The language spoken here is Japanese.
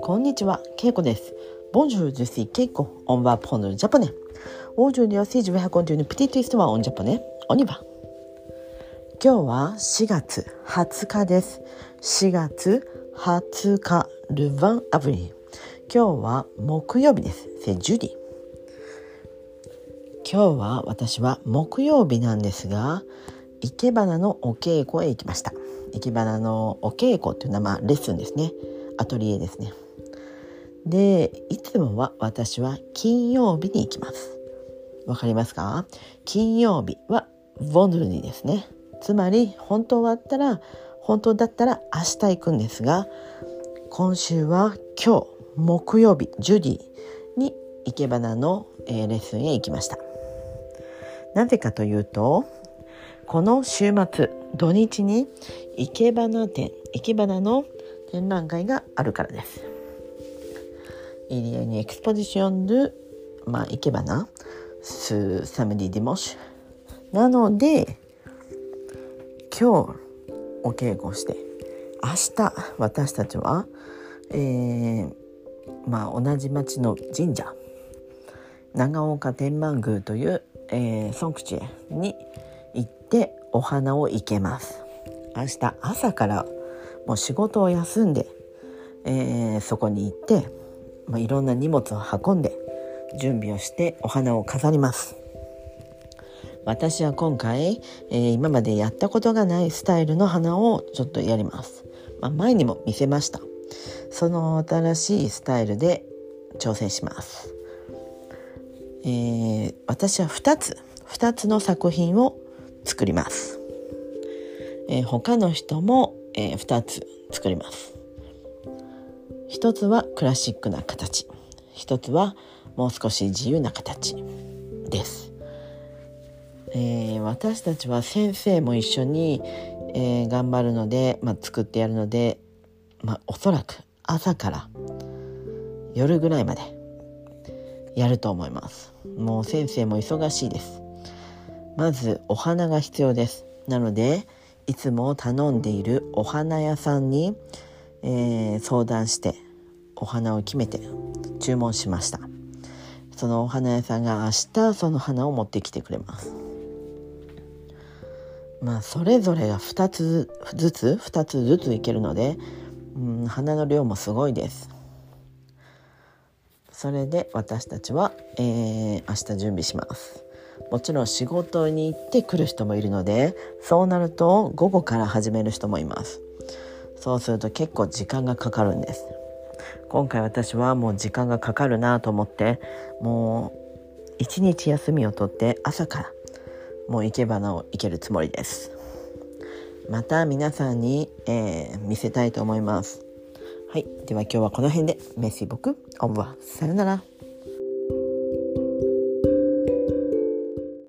こんにちは、けいこです。ボンジュールケイコ、オンバーポンドジャパネ。オージュニアスイジウェハコのプティティストはオンジャパネ、オニバ。今日は4月20日です。4月20日、ルヴァンアブリ。今日は木曜日です。セジュリ。今日は私は木曜日なんですが、生け花のお稽古へ行きました。生け花のお稽古っていうのはまあレッスンですね。アトリエですね。でいつもは私は金曜日に行きますわかりますか？金曜日はボンドルニですねつまり本当はあったら本当だったら明日行くんですが今週は今日木曜日ジュディに生け花の、え、レッスンへ行きましたなぜかというとこの週末土日に生け花展生け花の展覧会があるからです il y a une exposition de まあ、いけばな、す、サムディディモッシュ。なので、今日、お稽古して、明日、私たちは、えー、まあ、同じ町の神社、長岡天満宮という、えー、ソンクチェに行ってお花を生けます。明日朝からもう仕事を休んで、えー、そこに行ってまあ、いろんな荷物を運んで準備をしてお花を飾ります。私は今回、えー、今までやったことがないスタイルの花をちょっとやります、まあ、前にも見せました。その新しいスタイルで挑戦します、えー、私は2つ2つの作品を作ります、えー、他の人も、えー、2つ作ります。一つはクラシックな形。一つはもう少し自由な形です、えー、私たちは先生も一緒に、えー、頑張るので、まあ、作ってやるので、まあ、おそらく朝から夜ぐらいまでやると思います。もう先生も忙しいです。まずお花が必要です。なのでいつも頼んでいるお花屋さんにえー、相談してお花を決めて注文しました。そのお花屋さんが明日その花を持ってきてくれます。まあそれぞれが2つずつ2つずついけるので、うん、花の量もすごいです。それで私たちは、えー、明日準備します。もちろん仕事に行ってくる人もいるのでそうなると午後から始める人もいます。そうすると結構時間がかかるんです。今回私はもう時間がかかるなと思ってもう一日休みを取って朝からもう生け花を生けるつもりです。また皆さんに、えー、見せたいと思います。はい。では今日はこの辺でメッシ僕オブはさよなら。